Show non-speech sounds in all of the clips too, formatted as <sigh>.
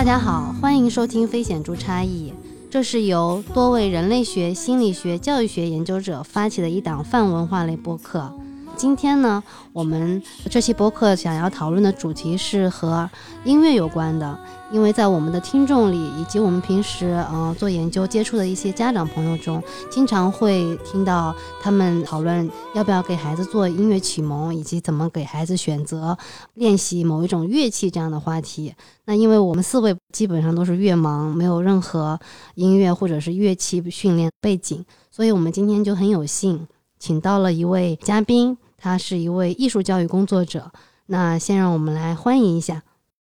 大家好，欢迎收听《非显著差异》，这是由多位人类学、心理学、教育学研究者发起的一档泛文化类播客。今天呢，我们这期播客想要讨论的主题是和音乐有关的，因为在我们的听众里，以及我们平时呃做研究接触的一些家长朋友中，经常会听到他们讨论要不要给孩子做音乐启蒙，以及怎么给孩子选择练习某一种乐器这样的话题。那因为我们四位基本上都是乐盲，没有任何音乐或者是乐器训练背景，所以我们今天就很有幸请到了一位嘉宾，他是一位艺术教育工作者。那先让我们来欢迎一下，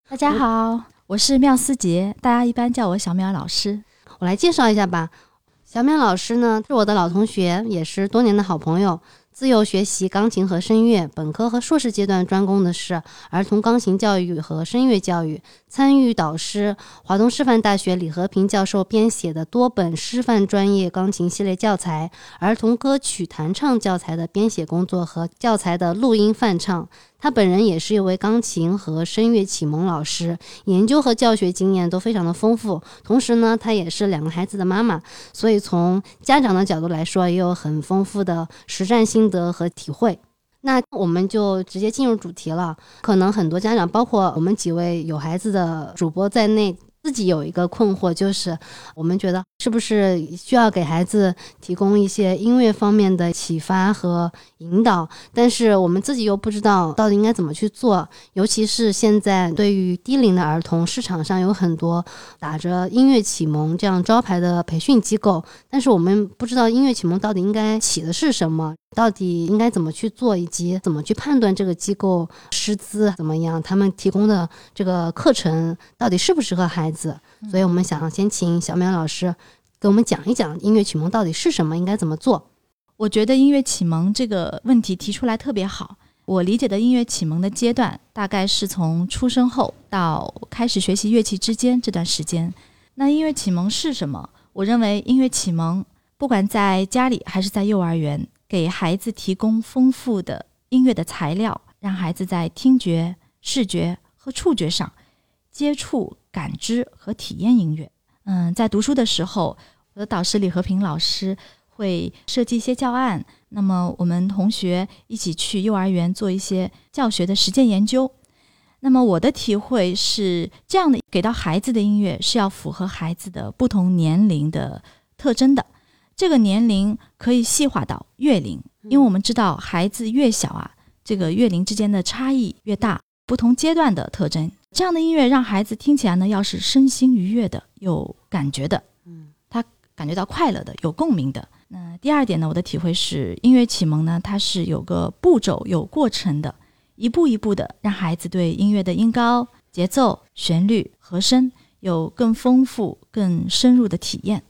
大家好，我是妙思杰，大家一般叫我小淼老师。我来介绍一下吧。小淼老师呢是我的老同学，也是多年的好朋友。自幼学习钢琴和声乐，本科和硕士阶段专攻的是儿童钢琴教育和声乐教育，参与导师华东师范大学李和平教授编写的多本师范专业钢琴系列教材、儿童歌曲弹唱教材的编写工作和教材的录音翻唱。他本人也是一位钢琴和声乐启蒙老师，研究和教学经验都非常的丰富。同时呢，他也是两个孩子的妈妈，所以从家长的角度来说，也有很丰富的实战心得和体会。那我们就直接进入主题了。可能很多家长，包括我们几位有孩子的主播在内，自己有一个困惑，就是我们觉得是不是需要给孩子提供一些音乐方面的启发和引导，但是我们自己又不知道到底应该怎么去做。尤其是现在对于低龄的儿童，市场上有很多打着音乐启蒙这样招牌的培训机构，但是我们不知道音乐启蒙到底应该起的是什么。到底应该怎么去做，以及怎么去判断这个机构师资怎么样，他们提供的这个课程到底适不适合孩子？所以我们想先请小淼老师给我们讲一讲音乐启蒙到底是什么，应该怎么做。我觉得音乐启蒙这个问题提出来特别好。我理解的音乐启蒙的阶段，大概是从出生后到开始学习乐器之间这段时间。那音乐启蒙是什么？我认为音乐启蒙，不管在家里还是在幼儿园。给孩子提供丰富的音乐的材料，让孩子在听觉、视觉和触觉上接触、感知和体验音乐。嗯，在读书的时候，我的导师李和平老师会设计一些教案，那么我们同学一起去幼儿园做一些教学的实践研究。那么我的体会是这样的：给到孩子的音乐是要符合孩子的不同年龄的特征的。这个年龄可以细化到月龄，因为我们知道孩子越小啊，这个月龄之间的差异越大，不同阶段的特征。这样的音乐让孩子听起来呢，要是身心愉悦的、有感觉的，嗯，他感觉到快乐的、有共鸣的。那第二点呢，我的体会是，音乐启蒙呢，它是有个步骤、有过程的，一步一步的让孩子对音乐的音高、节奏、旋律、和声有更丰富、更深入的体验。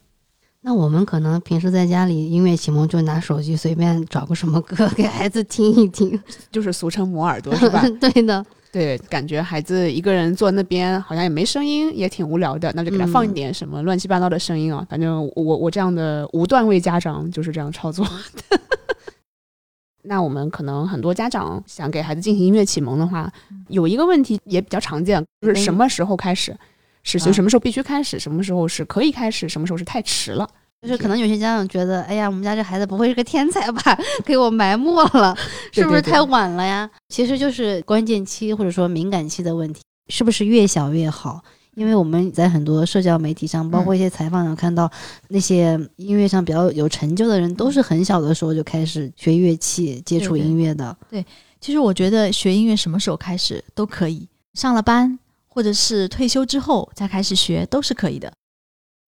那我们可能平时在家里音乐启蒙就拿手机随便找个什么歌给孩子听一听，<laughs> 就是俗称磨耳朵是吧？<laughs> 对的，对，感觉孩子一个人坐那边好像也没声音，也挺无聊的，那就给他放一点什么乱七八糟的声音啊。反正我我这样的无段位家长就是这样操作。<laughs> 那我们可能很多家长想给孩子进行音乐启蒙的话，有一个问题也比较常见，就是什么时候开始？是就什么时候必须开始，什么时候是可以开始，什么时候是太迟了。就是可能有些家长觉得，哎呀，我们家这孩子不会是个天才吧？<laughs> 给我埋没了，是不是太晚了呀？其实就是关键期或者说敏感期的问题，是不是越小越好？因为我们在很多社交媒体上，包括一些采访上看到，那些音乐上比较有成就的人，都是很小的时候就开始学乐器、接触音乐的。对，其实我觉得学音乐什么时候开始都可以，上了班。或者是退休之后再开始学都是可以的。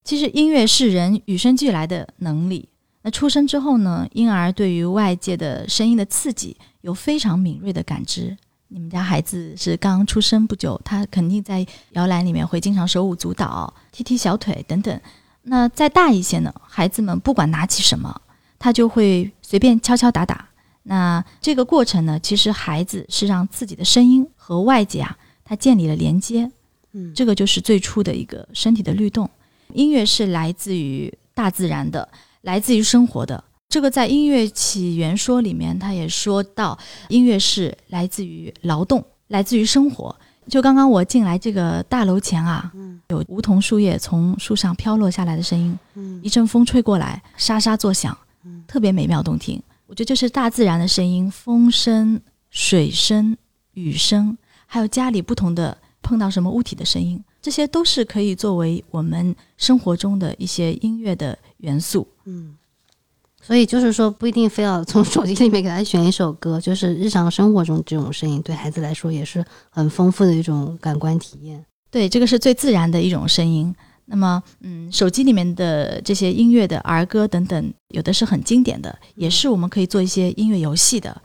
其实音乐是人与生俱来的能力。那出生之后呢，婴儿对于外界的声音的刺激有非常敏锐的感知。你们家孩子是刚刚出生不久，他肯定在摇篮里面会经常手舞足蹈、踢踢小腿等等。那再大一些呢，孩子们不管拿起什么，他就会随便敲敲打打。那这个过程呢，其实孩子是让自己的声音和外界啊。他建立了连接，嗯，这个就是最初的一个身体的律动。音乐是来自于大自然的，来自于生活的。这个在音乐起源说里面，他也说到，音乐是来自于劳动，来自于生活。就刚刚我进来这个大楼前啊，嗯有梧桐树叶从树上飘落下来的声音，嗯一阵风吹过来，沙沙作响嗯，特别美妙动听。我觉得这是大自然的声音，风声、水声、雨声，还有家里不同的碰到什么物体的声音，这些都是可以作为我们生活中的一些音乐的元素。嗯。所以就是说，不一定非要从手机里面给他选一首歌，就是日常生活中这种声音，对孩子来说也是很丰富的一种感官体验。对，这个是最自然的一种声音。那么，嗯，手机里面的这些音乐的儿歌等等，有的是很经典的，也是我们可以做一些音乐游戏的。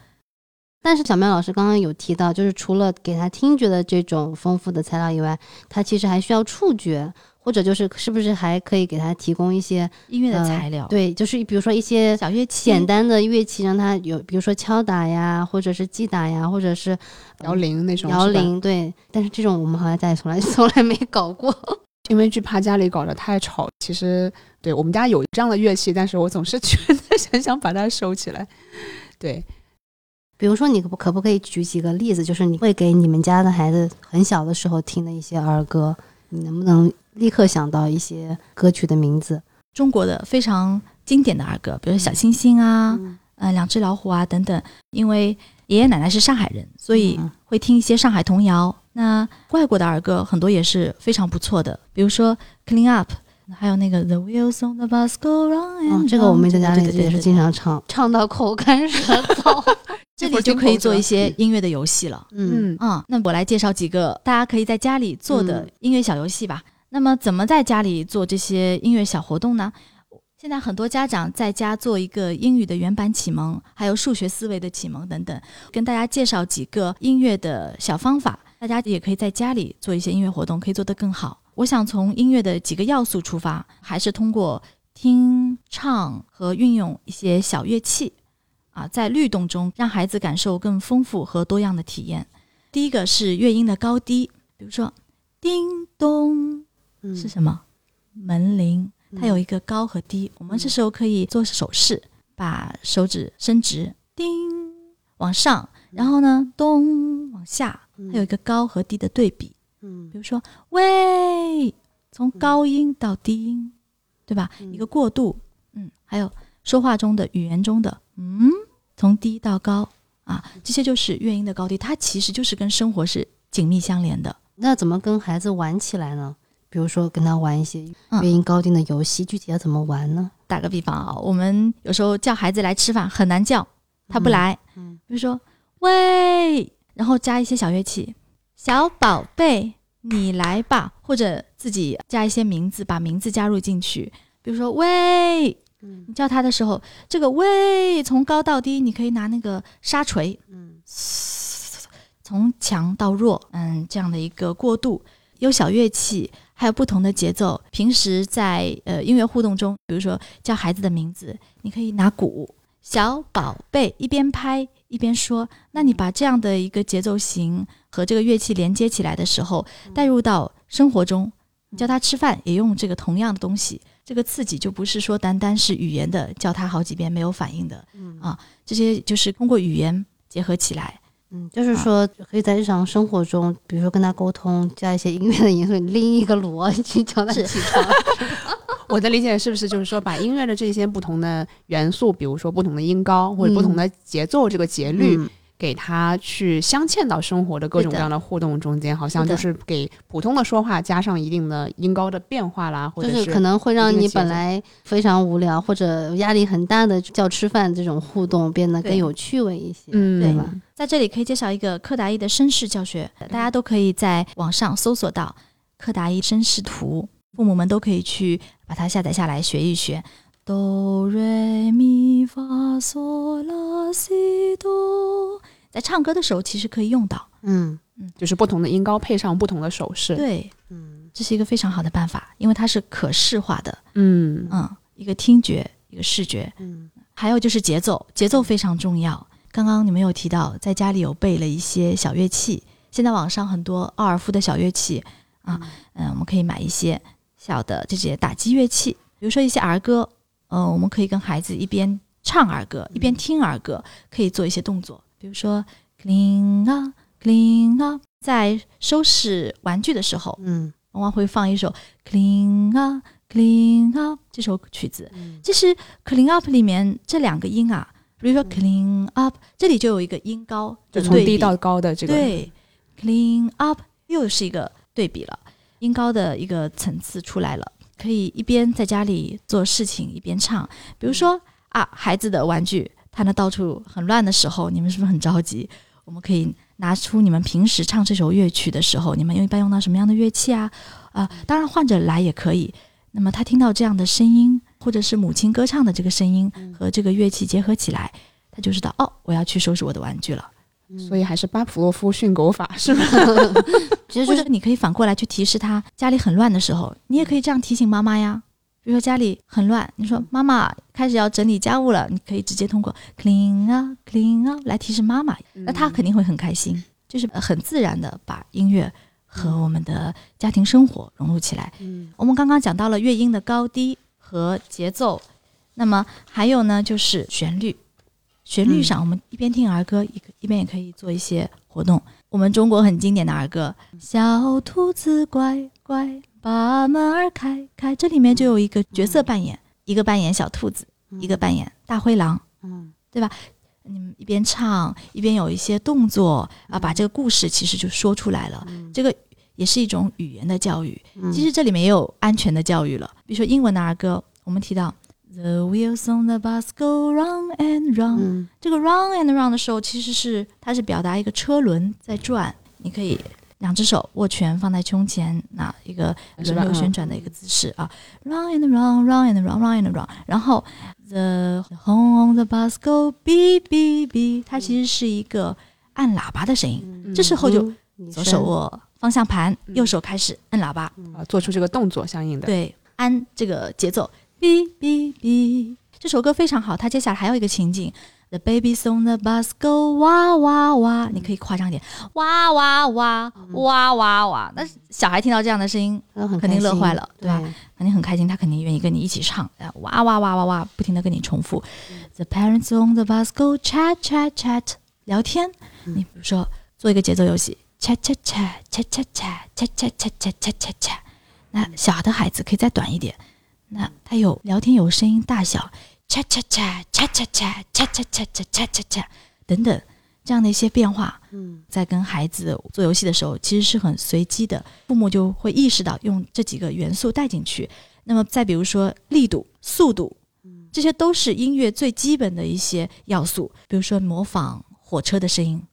但是小麦老师刚刚有提到，就是除了给他听觉的这种丰富的材料以外，他其实还需要触觉，或者就是是不是还可以给他提供一些音乐的呃材料，对，就是比如说一些小乐器，简单的乐器，让他有，比如说敲打呀，或者是击打呀，或者是摇铃那种，摇铃，对。但是这种我们好像家里从来 <laughs> 从来没搞过。因为惧怕家里搞得太吵。其实对我们家有这样的乐器，但是我总是觉得 <laughs> 很想把它收起来。对，比如说，你可不可不可以举几个例子？就是你会给你们家的孩子很小的时候听的一些儿歌，你能不能立刻想到一些歌曲的名字？中国的非常经典的儿歌，比如小星星啊，嗯呃，两只老虎啊等等。因为爷爷奶奶是上海人，所以嗯会听一些上海童谣。那外国的儿歌很多也是非常不错的，比如说《Clean Up》，还有那个《The Wheels on the Bus Go Round and 嗯，Round》。这个我们在家里也是经常唱，唱到口干舌燥。<laughs> 这里就可以做一些音乐的游戏了。嗯嗯啊、那我来介绍几个大家可以在家里做的嗯音乐小游戏吧。那么，怎么在家里做这些音乐小活动呢？现在很多家长在家做一个英语的原版启蒙，还有数学思维的启蒙等等，跟大家介绍几个音乐的小方法，大家也可以在家里做一些音乐活动，可以做得更好。我想从音乐的几个要素出发，还是通过听、唱和运用一些小乐器，啊，在律动中让孩子感受更丰富和多样的体验。第一个是乐音的高低，比如说叮咚嗯是什么？门铃，它有一个高和低。我们这时候可以做手势，把手指伸直，叮往上，然后呢咚往下，它有一个高和低的对比。嗯比如说喂，从高音到低音，对吧？一个过渡，嗯，还有说话中的语言中的嗯，从低到高啊，这些就是乐音的高低，它其实就是跟生活是紧密相连的。那怎么跟孩子玩起来呢？比如说跟他玩一些嗯乐音高低的游戏，具体要怎么玩呢？打个比方啊，我们有时候叫孩子来吃饭很难叫，他不来，嗯比如说喂，然后加一些小乐器，小宝贝你来吧，或者自己加一些名字，把名字加入进去，比如说喂，嗯你叫他的时候，这个喂从高到低，你可以拿那个沙锤，嗯从强到弱，嗯，这样的一个过渡，有小乐器，还有不同的节奏。平时在呃音乐互动中，比如说叫孩子的名字，你可以拿鼓，小宝贝，一边拍一边说。那你把这样的一个节奏型和这个乐器连接起来的时候，带入到生活中，你叫他吃饭也用这个同样的东西。这个刺激就不是说单单是语言的，叫他好几遍没有反应的嗯啊，这些就是通过语言结合起来。嗯，就是说可以在日常生活中，比如说跟他沟通，加一些音乐的因素，你拎一个锣去叫他起床。<laughs> 我的理解是不是就是说，把音乐的这些不同的元素，比如说不同的音高或者不同的节奏，这个节律，嗯给他去镶嵌到生活的各种各样的互动中间，好像就是给普通的说话加上一定的音高的变化啦，或者就是可能会让你本来非常无聊或者压力很大的叫吃饭这种互动变得更有趣味一些，嗯。对吧？在这里可以介绍一个柯达伊的身世教学，大家都可以在网上搜索到柯达伊身世图，父母们都可以去把它下载下来学一学。哆瑞咪发嗦拉西哆，在唱歌的时候其实可以用到。嗯嗯就是不同的音高配上不同的手势。对，嗯这是一个非常好的办法，因为它是可视化的。嗯嗯，一个听觉，一个视觉，嗯还有就是节奏，节奏非常重要。刚刚你们有提到，在家里有备了一些小乐器，现在网上很多奥尔夫的小乐器啊，嗯、我们可以买一些小的这些打击乐器，比如说一些儿歌，呃，我们可以跟孩子一边唱儿歌一边听儿歌，可以做一些动作，比如说 clean up clean up，在收拾玩具的时候，嗯。往往会放一首 Clean Up Clean Up 这首曲子。嗯。其实 Clean Up 里面这两个音啊，比如说 Clean Up，这里就有一个音高的对比。就从低到高的这个，对，clean up 又是一个对比了，音高的一个层次出来了，可以一边在家里做事情一边唱。比如说啊，孩子的玩具他那到处很乱的时候，你们是不是很着急？我们可以拿出你们平时唱这首乐曲的时候，你们用一般用到什么样的乐器啊？啊，当然换着来也可以。那么他听到这样的声音，或者是母亲歌唱的这个声音和这个乐器结合起来，他就知道哦，我要去收拾我的玩具了。所以还是巴甫洛夫训狗法是吧？<laughs> 其实就是你可以反过来去提示他家里很乱的时候，你也可以这样提醒妈妈呀。比如说家里很乱，你说妈妈开始要整理家务了，你可以直接通过 clean up clean up 来提示妈妈，那她肯定会很开心，就是呃很自然的把音乐和我们的家庭生活融入起来。嗯我们刚刚讲到了乐音的高低和节奏，那么还有呢就是旋律。旋律上，我们一边听儿歌，一一边也可以做一些活动。我们中国很经典的儿歌《小兔子乖乖把门儿开开》，这里面就有一个角色扮演，一个扮演小兔子，一个扮演大灰狼。嗯对吧你们一边唱一边有一些动作啊，把这个故事其实就说出来了。这个也是一种语言的教育。嗯其实这里面也有安全的教育了。比如说英文的儿歌，我们提到 The wheels on the bus go round and round，、嗯这个 round and round 的时候，其实是它是表达一个车轮在转，你可以两只手握拳放在胸前，那一个轮流旋转的一个姿势啊，round and round，round and round，round and round，然后 the horn on the bus go beep beep beep，它其实是一个按喇叭的声音。这时候就嗯左手握方向盘，右手开始按喇叭，啊，做出这个动作相应的。对，按这个节奏，哔哔哔。这首歌非常好，它接下来还有一个情景，The babies on the bus go 哇哇哇，你可以夸张一点，哇哇哇哇哇哇。那小孩听到这样的声音，肯定乐坏了对吧肯定很开心，他肯定愿意跟你一起唱，呃哇哇哇哇哇，不停的跟你重复。The parents on the bus go chat chat chat，聊天。你比如说做一个节奏游戏，chat chat chat chat chat chat chat chat chat chat chat chat chat。那小的孩子可以再短一点，那他有聊天有声音大小，chat chat chat chat chat chat chat chat chat chat chat chat chat 等等这样的一些变化。嗯在跟孩子做游戏的时候，其实是很随机的，父母就会意识到用这几个元素带进去。那么再比如说力度、速度，这些都是音乐最基本的一些要素。比如说模仿火车的声音，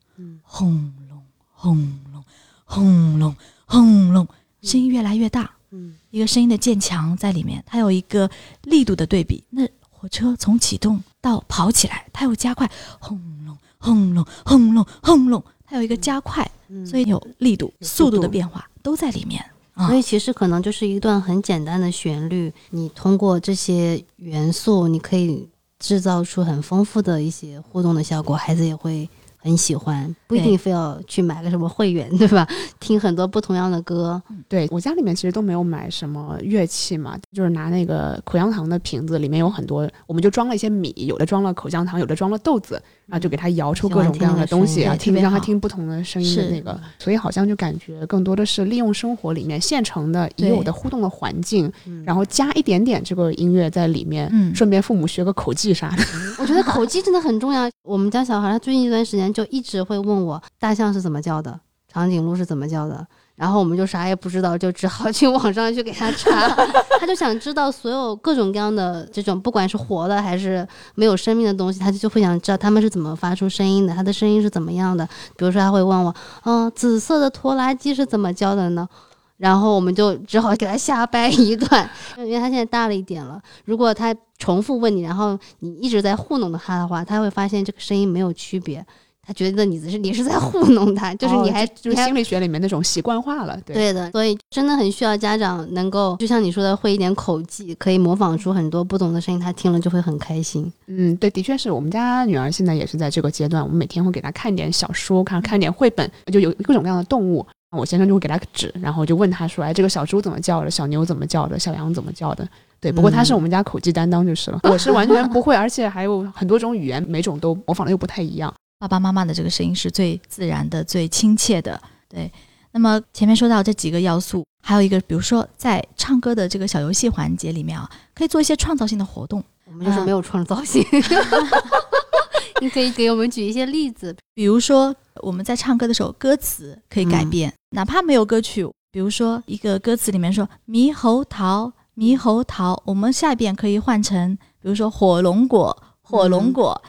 轰隆轰隆轰隆轰隆，声音越来越大，嗯一个声音的渐强在里面，它有一个力度的对比。那火车从启动到跑起来，它有加快，轰隆轰隆轰隆轰隆，它有一个加快，嗯所以有力度、有速度的变化都在里面。啊所以其实可能就是一段很简单的旋律，你通过这些元素，你可以制造出很丰富的一些互动的效果，孩子也会很喜欢，不一定非要去买个什么会员，<laughs> 对吧？听很多不同样的歌，对我家里面其实都没有买什么乐器嘛，就是拿那个口香糖的瓶子，里面有很多，我们就装了一些米，有的装了口香糖，有的装了豆子，然后就给他摇出各种各样的东西啊，听让他听不同的声音的那个，所以好像就感觉更多的是利用生活里面现成的已有的互动的环境，然后加一点点这个音乐在里面，嗯顺便父母学个口技啥的。<laughs> 我觉得口技真的很重要。我们家小孩他最近一段时间就一直会问我大象是怎么叫的，长颈鹿是怎么叫的，然后我们就啥也不知道，就只好去网上去给他查。<laughs> 他就想知道所有各种各样的这种，不管是活的还是没有生命的东西，他就会想知道他们是怎么发出声音的，他的声音是怎么样的。比如说他会问我，嗯、紫色的拖拉机是怎么叫的呢？然后我们就只好给他瞎掰一段，因为他现在大了一点了。如果他重复问你，然后你一直在糊弄他的话，他会发现这个声音没有区别，他觉得你是你是在糊弄他，就是你还、哦就是心理学里面那种习惯化了，对。对的，所以真的很需要家长能够，就像你说的，会一点口技，可以模仿出很多不同的声音，他听了就会很开心。嗯，对，的确是我们家女儿现在也是在这个阶段，我们每天会给她看点小说，看看点绘本，就有各种各样的动物。我先生就会给她指，然后就问她说：“哎，这个小猪怎么叫的？小牛怎么叫的？小羊怎么叫的？”对，不过他是我们家口技担当就是了，我是完全不会，而且还有很多种语言，每种都模仿的又不太一样。爸爸妈妈的这个声音是最自然的、最亲切的。对。那么前面说到这几个要素，还有一个，比如说在唱歌的这个小游戏环节里面啊，可以做一些创造性的活动。我们就是没有创造性。你可以给我们举一些例子，比如说我们在唱歌的时候，歌词可以改变，哪怕没有歌曲。比如说一个歌词里面说“猕猴桃，猕猴桃”，我们下一遍可以换成，比如说“火龙果，火龙果”。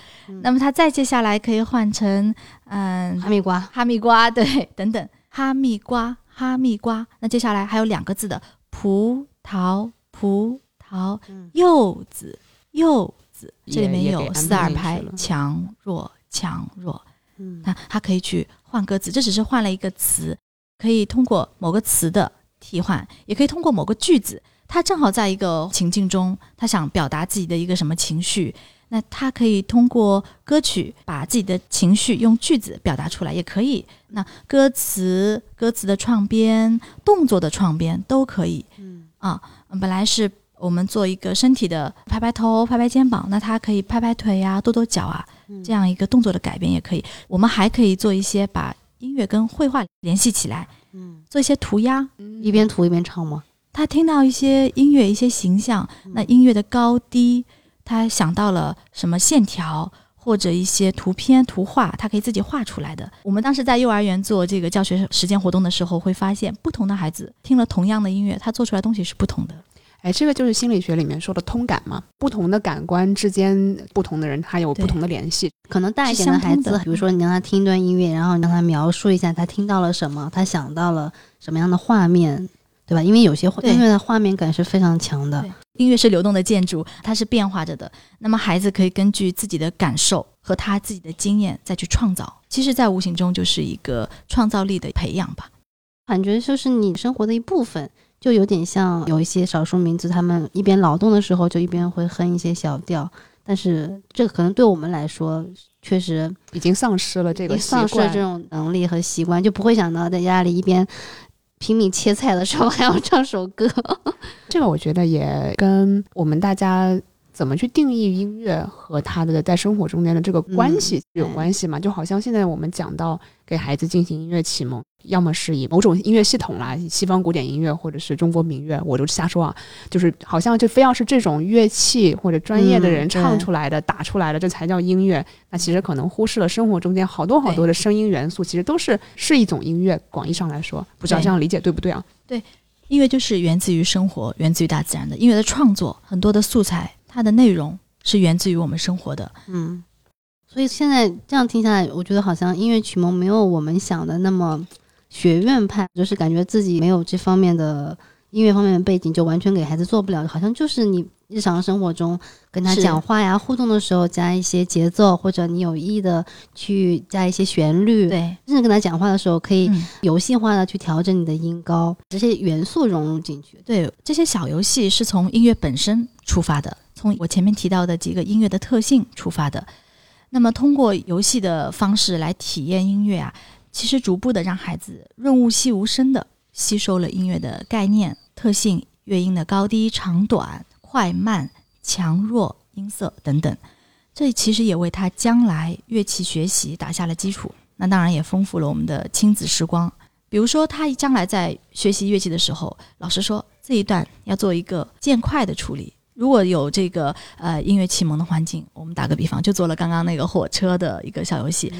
那么它再接下来可以换成嗯，哈密瓜，哈密瓜，<laughs> 对，等等，哈密瓜，哈密瓜。那接下来还有两个字的葡萄，葡萄，柚子，柚子。这里面有四二拍，强弱强弱，嗯，那它可以去换歌词，这只是换了一个词，可以通过某个词的替换，也可以通过某个句子，它正好在一个情境中，他想表达自己的一个什么情绪，那他可以通过歌曲把自己的情绪用句子表达出来，也可以。那歌词、歌词的创编、动作的创编都可以，嗯啊，本来是。我们做一个身体的拍拍头、拍拍肩膀，那他可以拍拍腿呀、跺跺脚啊，这样一个动作的改变也可以。我们还可以做一些把音乐跟绘画联系起来，嗯，做一些涂鸦，一边涂一边唱吗？他听到一些音乐、一些形象，那音乐的高低，他想到了什么线条或者一些图片、图画，他可以自己画出来的。我们当时在幼儿园做这个教学实践活动的时候，会发现不同的孩子听了同样的音乐，他做出来东西是不同的。哎，这个就是心理学里面说的通感嘛，不同的感官之间，不同的人他有不同的联系。可能大一点的孩子，比如说你让他听一段音乐，然后你让他描述一下他听到了什么，他想到了什么样的画面，对吧？因为有些音乐的画面感是非常强的。音乐是流动的建筑，它是变化着的。那么孩子可以根据自己的感受和他自己的经验再去创造。其实，在无形中就是一个创造力的培养吧。感觉就是你生活的一部分。就有点像有一些少数民族，他们一边劳动的时候，就一边会哼一些小调。但是这个可能对我们来说，确实已经丧失了这个丧失了这种能力和习惯，就不会想到在家里一边拼命切菜的时候还要唱首歌。<laughs> 这个我觉得也跟我们大家。怎么去定义音乐和他的在生活中间的这个关系有关系嘛？就好像现在我们讲到给孩子进行音乐启蒙，要么是以某种音乐系统啦，西方古典音乐或者是中国民乐，我就瞎说啊，就是好像就非要是这种乐器或者专业的人唱出来的、打出来的，这才叫音乐。那其实可能忽视了生活中间好多好多的声音元素，其实都是是一种音乐。广义上来说，不知道这样理解对不对啊？对，音乐就是源自于生活，源自于大自然的音乐的创作，很多的素材。它的内容是源自于我们生活的，嗯，所以现在这样听下来，我觉得好像音乐启蒙没有我们想的那么学院派，就是感觉自己没有这方面的音乐方面的背景，就完全给孩子做不了，好像就是你。日常生活中跟他讲话呀、互动的时候加一些节奏，或者你有意的去加一些旋律，对，甚至跟他讲话的时候可以游戏化的去调整你的音高，这些元素融入进去。对，这些小游戏是从音乐本身出发的，从我前面提到的几个音乐的特性出发的。那么通过游戏的方式来体验音乐啊，其实逐步的让孩子润物细无声的吸收了音乐的概念、特性、乐音的高低、长短。快慢、强弱、音色等等，这其实也为他将来乐器学习打下了基础。那当然也丰富了我们的亲子时光。比如说，他将来在学习乐器的时候，老师说这一段要做一个渐快的处理。如果有这个呃音乐启蒙的环境，我们打个比方，就做了刚刚那个火车的一个小游戏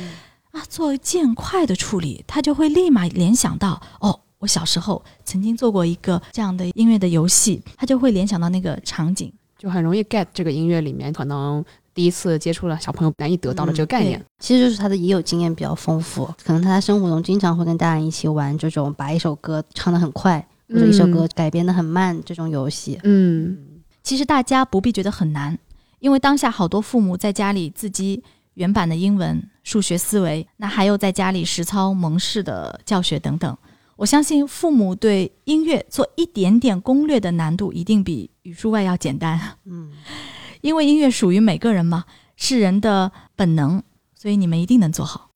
啊，做渐快的处理，他就会立马联想到哦。我小时候曾经做过一个这样的音乐的游戏，他就会联想到那个场景，就很容易 get 这个音乐里面可能第一次接触了小朋友难以得到的这个概念。其实就是他的已有经验比较丰富，可能他在生活中经常会跟大人一起玩这种把一首歌唱得很快，或者一首歌改编的很慢这种游戏。嗯，其实大家不必觉得很难，因为当下好多父母在家里自己原版的英文、数学思维，那还有在家里实操蒙氏的教学等等。我相信父母对音乐做一点点攻略的难度一定比语数外要简单。嗯，<laughs> 因为音乐属于每个人嘛，是人的本能，所以你们一定能做好。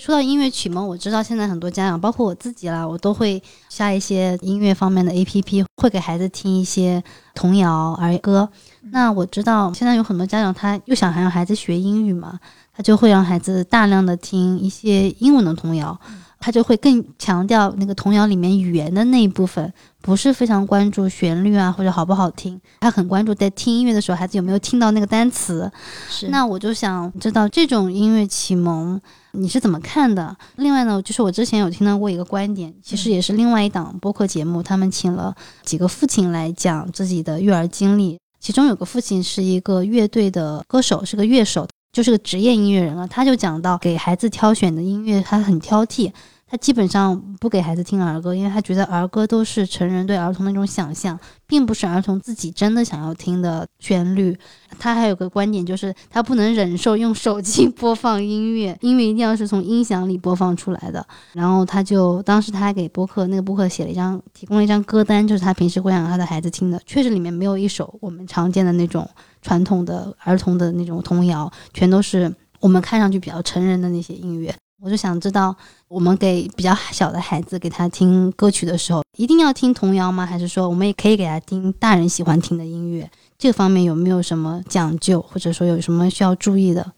说到音乐启蒙，我知道现在很多家长，包括我自己啦，我都会下一些音乐方面的 A P P，会给孩子听一些童谣儿歌。那我知道现在有很多家长，他又想还让孩子学英语嘛，他就会让孩子大量的听一些英文的童谣。他就会更强调那个童谣里面语言的那一部分，不是非常关注旋律啊或者好不好听，他很关注在听音乐的时候孩子有没有听到那个单词。是那我就想知道这种音乐启蒙你是怎么看的？另外呢，就是我之前有听到过一个观点，其实也是另外一档播客节目，他们请了几个父亲来讲自己的育儿经历，其中有个父亲是一个乐队的歌手，是个乐手，就是个职业音乐人了。他就讲到给孩子挑选的音乐，他很挑剔。他基本上不给孩子听儿歌，因为他觉得儿歌都是成人对儿童的一种想象，并不是儿童自己真的想要听的旋律。他还有个观点，就是他不能忍受用手机播放音乐，<laughs> 音乐一定要是从音响里播放出来的。然后他就当时他还给播客那个播客写了一张，提供了一张歌单，就是他平时会让他的孩子听的，确实里面没有一首我们常见的那种传统的儿童的那种童谣，全都是我们看上去比较成人的那些音乐。我就想知道，我们给比较小的孩子给他听歌曲的时候，一定要听童谣吗？还是说我们也可以给他听大人喜欢听的音乐？这方面有没有什么讲究，或者说有什么需要注意的？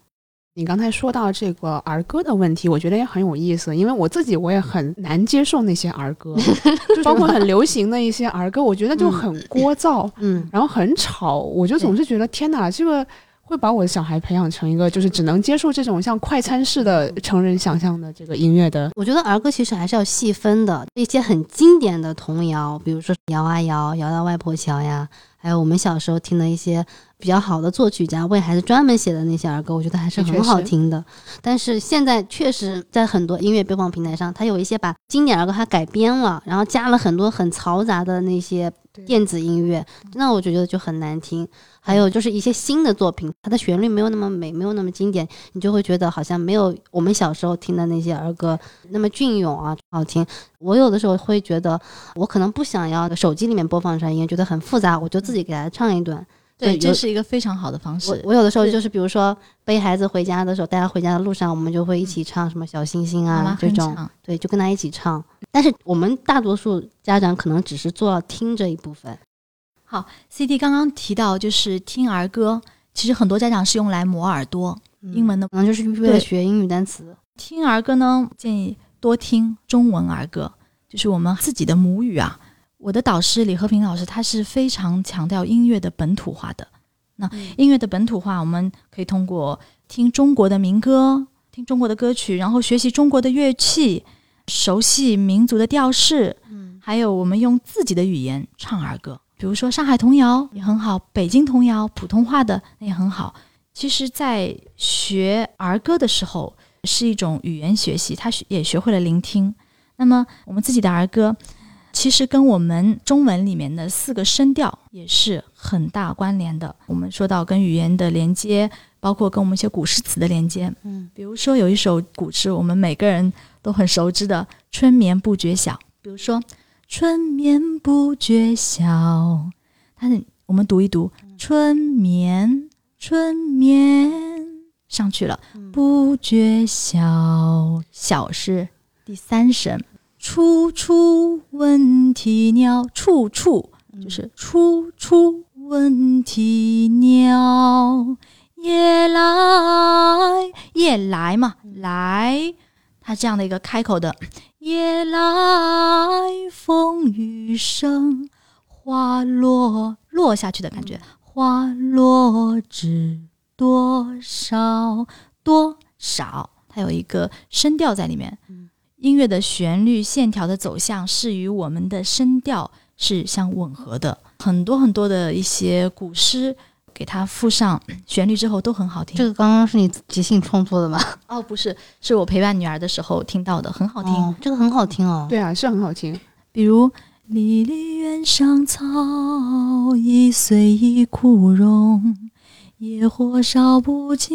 你刚才说到这个儿歌的问题，我觉得也很有意思，因为我自己我也很难接受那些儿歌，<laughs> 就包括很流行的一些儿歌，我觉得就很聒噪，嗯，然后很吵，我就总是觉得天哪，这个会把我的小孩培养成一个就是只能接受这种像快餐式的成人想象的这个音乐的。我觉得儿歌其实还是要细分的，一些很经典的童谣，比如说摇啊摇，摇到外婆桥呀，还有我们小时候听的一些比较好的作曲家为孩子专门写的那些儿歌，我觉得还是很好听的。但是现在确实在很多音乐播放平台上，它有一些把经典儿歌它改编了，然后加了很多很嘈杂的那些电子音乐，那我就觉得就很难听。还有就是一些新的作品，它的旋律没有那么美，没有那么经典，你就会觉得好像没有我们小时候听的那些儿歌那么隽永啊，好听。我有的时候会觉得，我可能不想要手机里面播放出来音乐，觉得很复杂，我就自己给他唱一段。对，这是一个非常好的方式。我有的时候就是，比如说背孩子回家的时候，带他回家的路上，我们就会一起唱什么小星星啊这种，对，就跟他一起唱。但是我们大多数家长可能只是做到听这一部分。好 CD 刚刚提到就是听儿歌，其实很多家长是用来磨耳朵。英文的可能就是为了学英语单词。听儿歌呢，建议多听中文儿歌，就是我们自己的母语啊。我的导师李和平老师，他是非常强调音乐的本土化的。那音乐的本土化，我们可以通过听中国的民歌，听中国的歌曲，然后学习中国的乐器，熟悉民族的调式，嗯，还有我们用自己的语言唱儿歌，比如说上海童谣也很好，北京童谣普通话的那也很好。其实，在学儿歌的时候，是一种语言学习，他学也学会了聆听。那么，我们自己的儿歌，其实跟我们中文里面的四个声调也是很大关联的。我们说到跟语言的连接，包括跟我们一些古诗词的连接。嗯，比如说有一首古诗，我们每个人都很熟知的“春眠不觉晓”。比如说“春眠不觉晓”，它是我们读一读“春眠”，春眠上去了，不觉晓，晓是第三声。处处闻啼鸟，处处就是处处闻啼鸟，夜来夜来嘛，来，它这样的一个开口的，夜来风雨声，花落落下去的感觉，花落知多少多少，它有一个声调在里面。音乐的旋律线条的走向是与我们的声调是相吻合的，很多很多的一些古诗给它附上旋律之后都很好听。这个刚刚是你即兴创作的吗？哦，不是，是我陪伴女儿的时候听到的，很好听。哦，这个很好听哦。对啊，是很好听。比如“离离原上草，一岁一枯荣。野火烧不尽，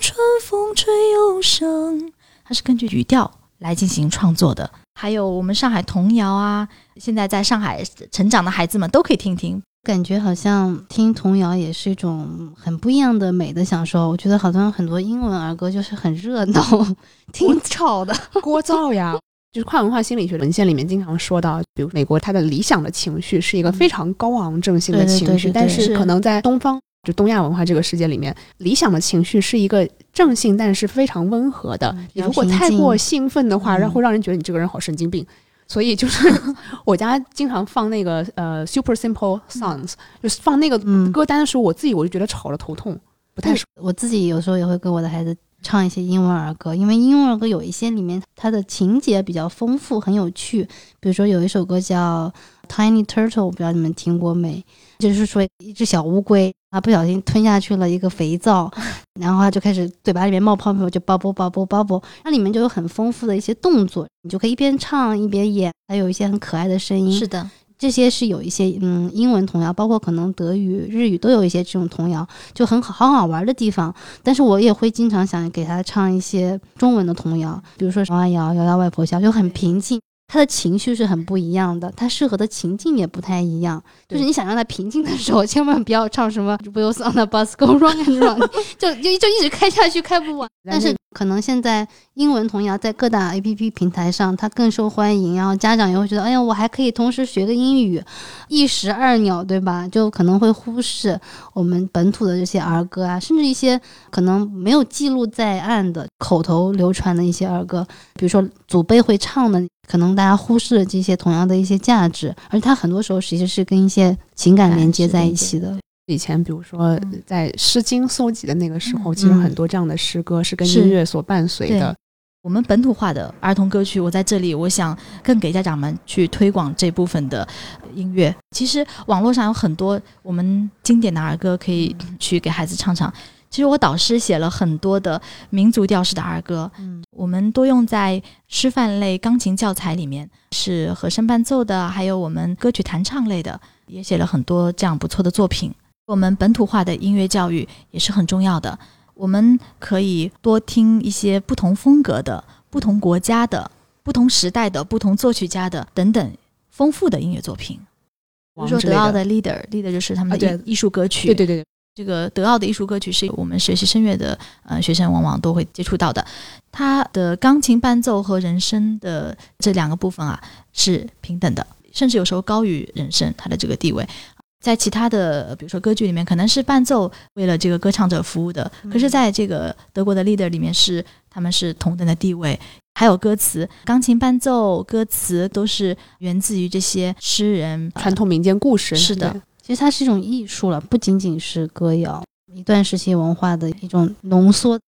春风吹又生。”它是根据语调来进行创作的。还有我们上海童谣啊，现在在上海成长的孩子们都可以听听。感觉好像听童谣也是一种很不一样的美的享受。我觉得好像很多英文儿歌就是很热闹，<laughs> 挺吵的。<laughs> 聒噪呀。就是跨文化心理学文献里面经常说到，比如美国它的理想的情绪是一个非常高昂正性的情绪，对对对但是是可能在东方就东亚文化这个世界里面，理想的情绪是一个正性，但是非常温和的。嗯你如果太过兴奋的话，让嗯会让人觉得你这个人好神经病。所以就是 <laughs> 我家经常放那个呃 Super Simple Songs，、就是放那个嗯，歌单的时候，我自己我就觉得吵得头痛，不太舒我自己有时候也会跟我的孩子唱一些英文儿歌，因为英文儿歌有一些里面它的情节比较丰富，很有趣。比如说有一首歌叫《Tiny Turtle》，我不知道你们听过没？就是说一只小乌龟，啊不小心吞下去了一个肥皂，<laughs> 然后它就开始嘴巴里面冒泡泡，就 bubble bubble bubble。它里面就有很丰富的一些动作，你就可以一边唱一边演，还有一些很可爱的声音。是的，这些是有一些嗯英文童谣，包括可能德语、日语都有一些这种童谣，就很好好好玩的地方。但是我也会经常想给他唱一些中文的童谣，比如说《摇啊摇，摇摇外婆笑》，就很平静。他的情绪是很不一样的，他适合的情境也不太一样。就是你想让他平静的时候，<laughs> 千万不要唱什么 “Wheels on the bus go round and round”，<laughs> 就就就一直开下去，开不完。但是可能现在英文童谣在各大 APP 平台上它更受欢迎，然后家长也会觉得，哎呀，我还可以同时学个英语，一石二鸟，对吧？就可能会忽视我们本土的这些儿歌啊，甚至一些可能没有记录在案的口头流传的一些儿歌，比如说祖辈会唱的，可能大家忽视了这些童谣的一些价值，而它很多时候其实是跟一些情感连接在一起的。以前比如说嗯在《诗经》搜集的那个时候，嗯其实很多这样的诗歌是跟音乐所伴随的。我们本土化的儿童歌曲，我在这里，我想更给家长们去推广这部分的音乐。其实网络上有很多我们经典的儿歌可以去给孩子唱唱。其实我导师写了很多的民族调式的儿歌，嗯，我们多用在师范类钢琴教材里面，是和声伴奏的，还有我们歌曲弹唱类的，也写了很多这样不错的作品。我们本土化的音乐教育也是很重要的，我们可以多听一些不同风格的、不同国家的、不同时代的、不同作曲家的等等丰富的音乐作品。比如说德奥的 Leader，Leader 就是他们的艺艺术歌曲，对对对，这个德奥的艺术歌曲是我们学习声乐的呃学生往往都会接触到的。它的钢琴伴奏和人声的这两个部分啊是平等的，甚至有时候高于人声，它的这个地位。在其他的，比如说歌剧里面，可能是伴奏为了这个歌唱者服务的，可是在这个德国的 leader 里面是他们是同等的地位。还有歌词，钢琴伴奏、歌词都是源自于这些诗人传统民间故事是的其实它是一种艺术了，不仅仅是歌谣，一段时期文化的一种浓缩。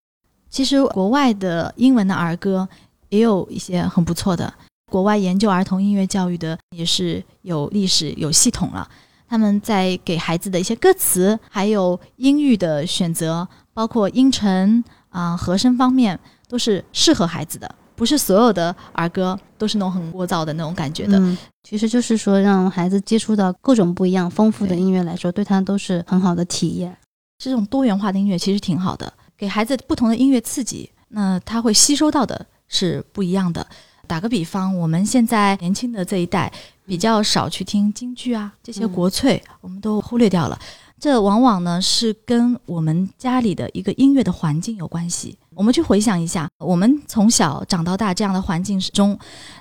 其实国外的英文的儿歌也有一些很不错的，国外研究儿童音乐教育的也是有历史有系统了。他们在给孩子的一些歌词，还有音域的选择，包括音程啊、和声方面，都是适合孩子的。不是所有的儿歌都是那种很聒噪的那种感觉的。嗯，其实就是说让孩子接触到各种不一样、丰富的音乐来说，对他都是很好的体验。这种多元化的音乐其实挺好的，给孩子不同的音乐刺激，那他会吸收到的是不一样的。打个比方，我们现在年轻的这一代比较少去听京剧啊，这些嗯国粹我们都忽略掉了。这往往呢是跟我们家里的一个音乐的环境有关系。我们去回想一下，我们从小长到大这样的环境中，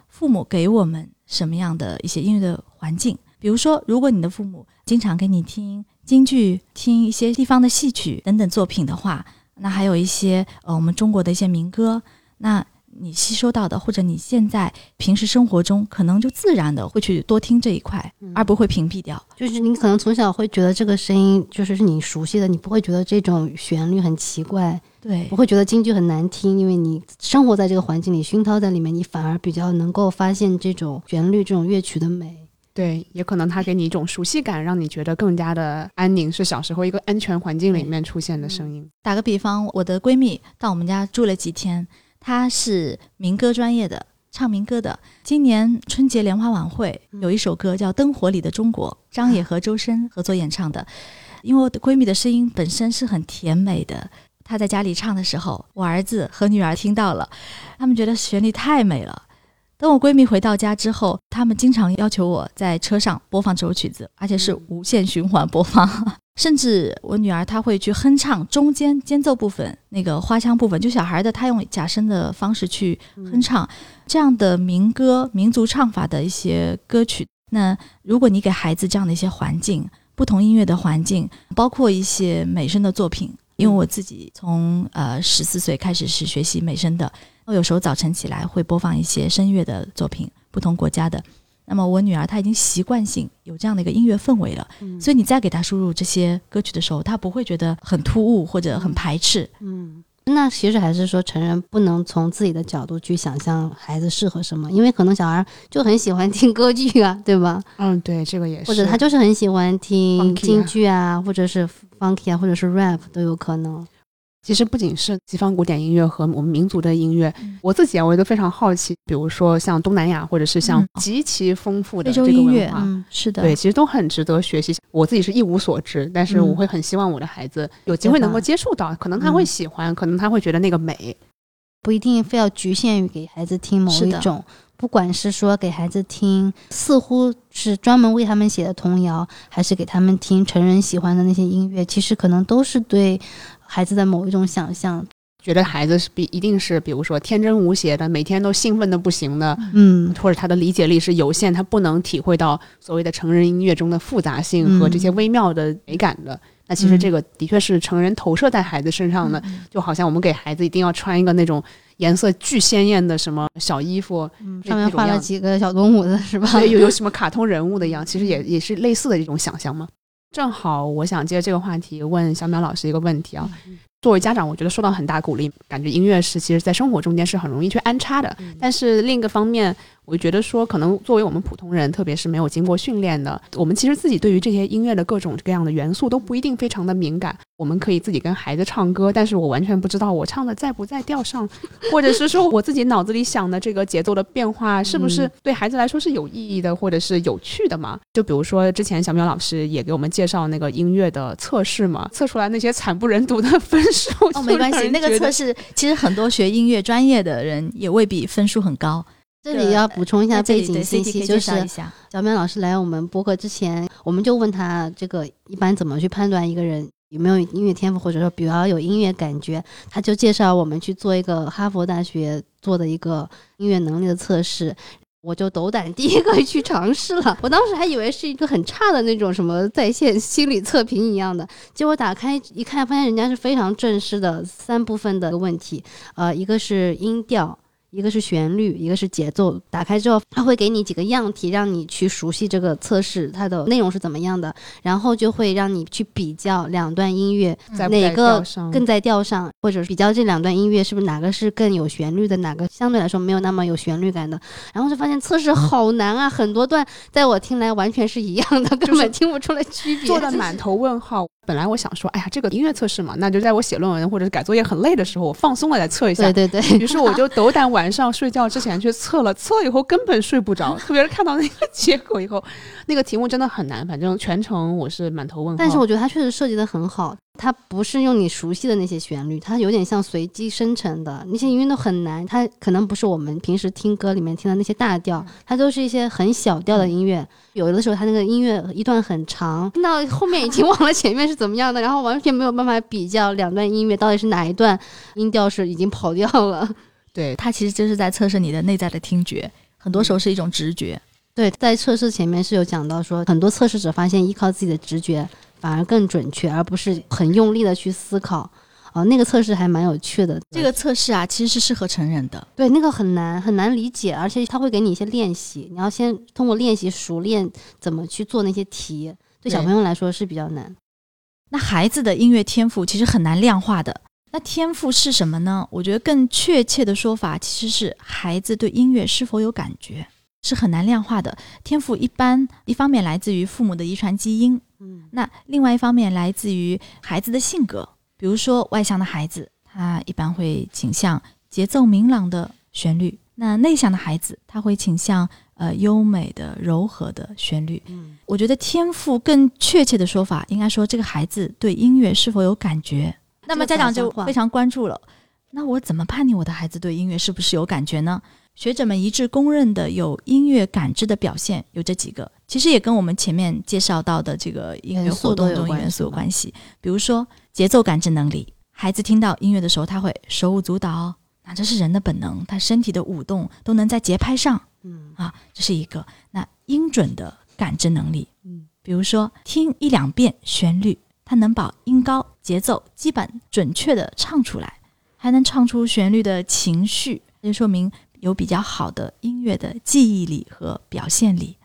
父母给我们什么样的一些音乐的环境？比如说，如果你的父母经常给你听京剧、听一些地方的戏曲等等作品的话，那还有一些呃我们中国的一些民歌，那你吸收到的，或者你现在平时生活中可能就自然的会去多听这一块，嗯而不会屏蔽掉。就是你可能从小会觉得这个声音就是是你熟悉的，你不会觉得这种旋律很奇怪，对不会觉得京剧很难听，因为你生活在这个环境里，熏陶在里面，你反而比较能够发现这种旋律、这种乐曲的美。对，也可能它给你一种熟悉感，让你觉得更加的安宁，是小时候一个安全环境里面出现的声音。打个比方，我的闺蜜到我们家住了几天，她是民歌专业的，唱民歌的。今年春节联欢晚会有一首歌叫《灯火里的中国》，张也和周深合作演唱的。因为我的闺蜜的声音本身是很甜美的，她在家里唱的时候，我儿子和女儿听到了，他们觉得旋律太美了。等我闺蜜回到家之后，他们经常要求我在车上播放这首曲子，而且是无限循环播放。甚至我女儿她会去哼唱中间间奏部分那个花腔部分，就小孩的她用假声的方式去哼唱、这样的民歌、民族唱法的一些歌曲。那如果你给孩子这样的一些环境，不不同音乐的环境，包括一些美声的作品。因为我自己从呃十四岁开始是学习美声的，我有时候早晨起来会播放一些声乐的作品，不同国家的。那么我女儿她已经习惯性有这样的一个音乐氛围了，所以你再给她输入这些歌曲的时候，她不会觉得很突兀或者很排斥。嗯，那其实还是说成人不能从自己的角度去想象孩子适合什么，因为可能小孩就很喜欢听歌剧啊，对吧？嗯，对，这个也是。或者他就是很喜欢听京剧啊，或者是 funky 啊，或者是 rap 都有可能。其实不仅是西方古典音乐和我们民族的音乐，嗯我自己啊，我也都非常好奇。比如说像东南亚，或者是像嗯极其丰富的这个洲音乐文化，嗯，是的，对，其实都很值得学习。我自己是一无所知，但是嗯我会很希望我的孩子有机会能够接触到，可能他会嗯喜欢，可能他会觉得那个美。不一定非要局限于给孩子听某一种，不管是说给孩子听似乎是专门为他们写的童谣，还是给他们听成人喜欢的那些音乐，其实可能都是对孩子的某一种想象。觉得孩子是比一定是，比如说天真无邪的，每天都兴奋的不行的，嗯，或者他的理解力是有限，他不能体会到所谓的成人音乐中的复杂性和这些微妙的美感的。那其实嗯这个的确是成人投射在孩子身上的，就好像我们给孩子一定要穿一个那种颜色巨鲜艳的什么小衣服，那上面画了几个小动物的是吧？对，有有什么卡通人物的一 <laughs> 样，其实也也是类似的这种想象嘛。正好我想借这个话题问小淼老师一个问题啊。作为家长，我觉得受到很大鼓励，感觉音乐是其实在生活中间是很容易去安插的。但是另一个方面，我觉得说，可能作为我们普通人，特别是没有经过训练的，我们其实自己对于这些音乐的各种各样的元素都不一定非常的敏感。我们可以自己跟孩子唱歌，但是我完全不知道我唱的在不在调上，或者是说我自己脑子里想的这个节奏的变化，是不是对孩子来说是有意义的，或者是有趣的嘛？就比如说之前小淼老师也给我们介绍那个音乐的测试嘛，测出来那些惨不忍睹的分数，哦，没关系，那个测试。其实很多学音乐专业的人也未必分数很高。这里要补充一下背景信息，就是。小淼老师来我们播客之前，我们就问他这个一般怎么去判断一个人有没有音乐天赋，或者说比较有音乐感觉。他就介绍我们去做一个哈佛大学做的一个音乐能力的测试。我就斗胆 <laughs> 第一个去尝试了，我当时还以为是一个很差的那种什么在线心理测评一样的，结果打开一看，发现人家是非常正式的三部分的问题，呃，一个是音调，一个是旋律，一个是节奏。打开之后，它会给你几个样题，让你去熟悉这个测试它的内容是怎么样的，然后就会让你去比较两段音乐在哪个更在调上，或者比较这两段音乐是不是哪个是更有旋律的，哪个相对来说没有那么有旋律感的。然后就发现测试好难啊，很多段在我听来完全是一样的，根本听不出来区别。做的满头问号。本来我想说，哎呀，这个音乐测试嘛，那就在我写论文或者是改作业很累的时候，我放松了来测一下。对对对，于是我就斗胆晚上睡觉之前去测了，测了以后根本睡不着，特别是看到那个结果以后，那个题目真的很难，反正全程我是满头问号。但是我觉得它确实设计的很好，它不是用你熟悉的那些旋律，它有点像随机生成的，那些音乐都很难，它可能不是我们平时听歌里面听的那些大调，它都是一些很小调的音乐。有的时候它那个音乐一段很长，听到后面已经忘了前面是怎么样的，然后完全没有办法比较两段音乐到底是哪一段音调是已经跑调了。对它其实就是在测试你的内在的听觉，很多时候是一种直觉。对，在测试前面是有讲到说，很多测试者发现依靠自己的直觉反而更准确，而不是很用力的去思考。哦，那个测试还蛮有趣的。这个测试啊，其实是适合成人的。对，那个很难很难理解，而且他会给你一些练习，你要先通过练习熟练怎么去做那些题，对小朋友来说是比较难。那孩子的音乐天赋其实很难量化的。那天赋是什么呢？我觉得更确切的说法其实是孩子对音乐是否有感觉，是很难量化的。天赋一般一方面来自于父母的遗传基因，嗯那另外一方面来自于孩子的性格。比如说外向的孩子，他一般会倾向节奏明朗的旋律；那内向的孩子，他会倾向呃优美的柔和的旋律。嗯我觉得天赋更确切的说法，应该说这个孩子对音乐是否有感觉。那么家长就非常关注了，那我怎么判定我的孩子对音乐是不是有感觉呢？学者们一致公认的有音乐感知的表现有这几个，其实也跟我们前面介绍到的这个音乐活动都有关中元素有关系。比如说节奏感知能力，孩子听到音乐的时候，他会手舞足蹈，那这是人的本能，他身体的舞动都能在节拍上。嗯啊，这是一个。那音准的感知能力，嗯，比比如说听一两遍旋律，他能把音高、节奏基本准确的唱出来，还能唱出旋律的情绪，就说明有比较好的音乐的记忆力和表现力。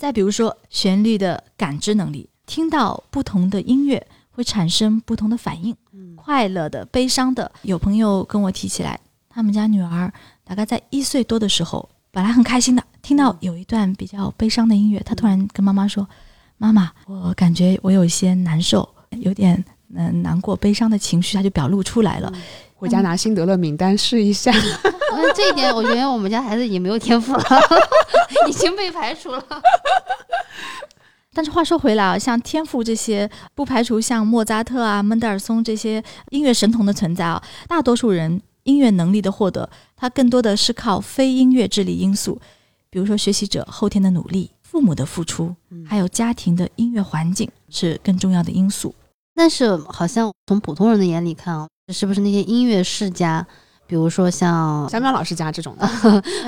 再比如说旋律的感知能力，听到不同的音乐会产生不同的反应，快乐的、悲伤的。有朋友跟我提起来，他们家女儿大概在一岁多的时候，本来很开心的，听到有一段比较悲伤的音乐，她突然跟妈妈说：“妈妈，我感觉我有一些难受，有点嗯难过、悲伤的情绪，她就表露出来了。回家拿辛德勒名单试一下。<laughs> 嗯，这一点我觉得我们家孩子已经没有天赋了，<laughs> 已经被排除了。<laughs> 但是话说回来啊，像天赋这些，不排除像莫扎特啊、门德尔松这些音乐神童的存在啊，大多数人音乐能力的获得，它更多的是靠非音乐智力因素，比如说学习者后天的努力、父母的付出，还有家庭的音乐环境是更重要的因素。但是好像从普通人的眼里看啊，是不是那些音乐世家，比如说像小淼老师家这种的，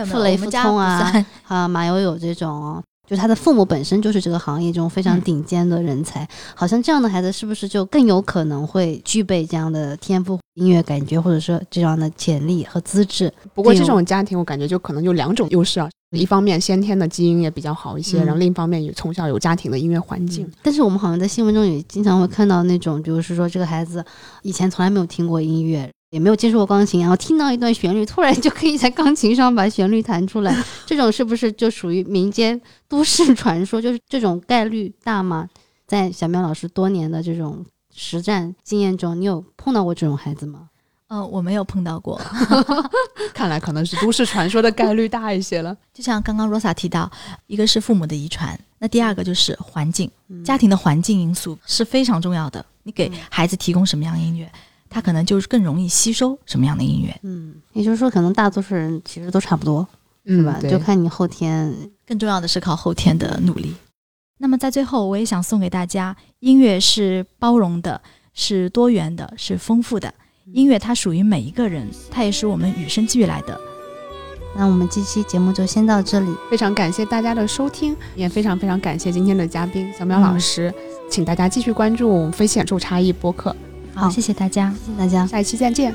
傅雷、傅聪啊，啊马友友这种，就他的父母本身就是这个行业中非常顶尖的人才，好像这样的孩子是不是就更有可能会具备这样的天赋、音乐感觉，或者说这样的潜力和资质？不过这种家庭我感觉就可能有两种优势啊，一方面先天的基因也比较好一些，嗯然后另一方面也从小有家庭的音乐环境。但是我们好像在新闻中也经常会看到那种，就是说这个孩子以前从来没有听过音乐，也没有接触过钢琴，然后听到一段旋律，突然就可以在钢琴上把旋律弹出来，<laughs> 这种是不是就属于民间都市传说？就是这种概率大吗？在小苗老师多年的这种实战经验中，你有碰到过这种孩子吗？呃，我没有碰到过。<laughs> 看来可能是都市传说的概率大一些了。<laughs> 就像刚刚 Rosa 提到，一个是父母的遗传，那第二个就是环境，嗯家庭的环境因素是非常重要的。你给孩子提供什么样的音乐，他可能就是更容易吸收什么样的音乐。嗯，也就是说，可能大多数人其实都差不多，是吧？就看你后天更重要的是靠后天的努力。那么在最后，我也想送给大家：音乐是包容的，是多元的，是丰富的。音乐它属于每一个人，它也是我们与生俱来的。那我们这期节目就先到这里。非常感谢大家的收听，也非常非常感谢今天的嘉宾小苗老师，请大家继续关注我们飞戏演奏差异播客，好谢谢大家。谢谢大家。下一期再见。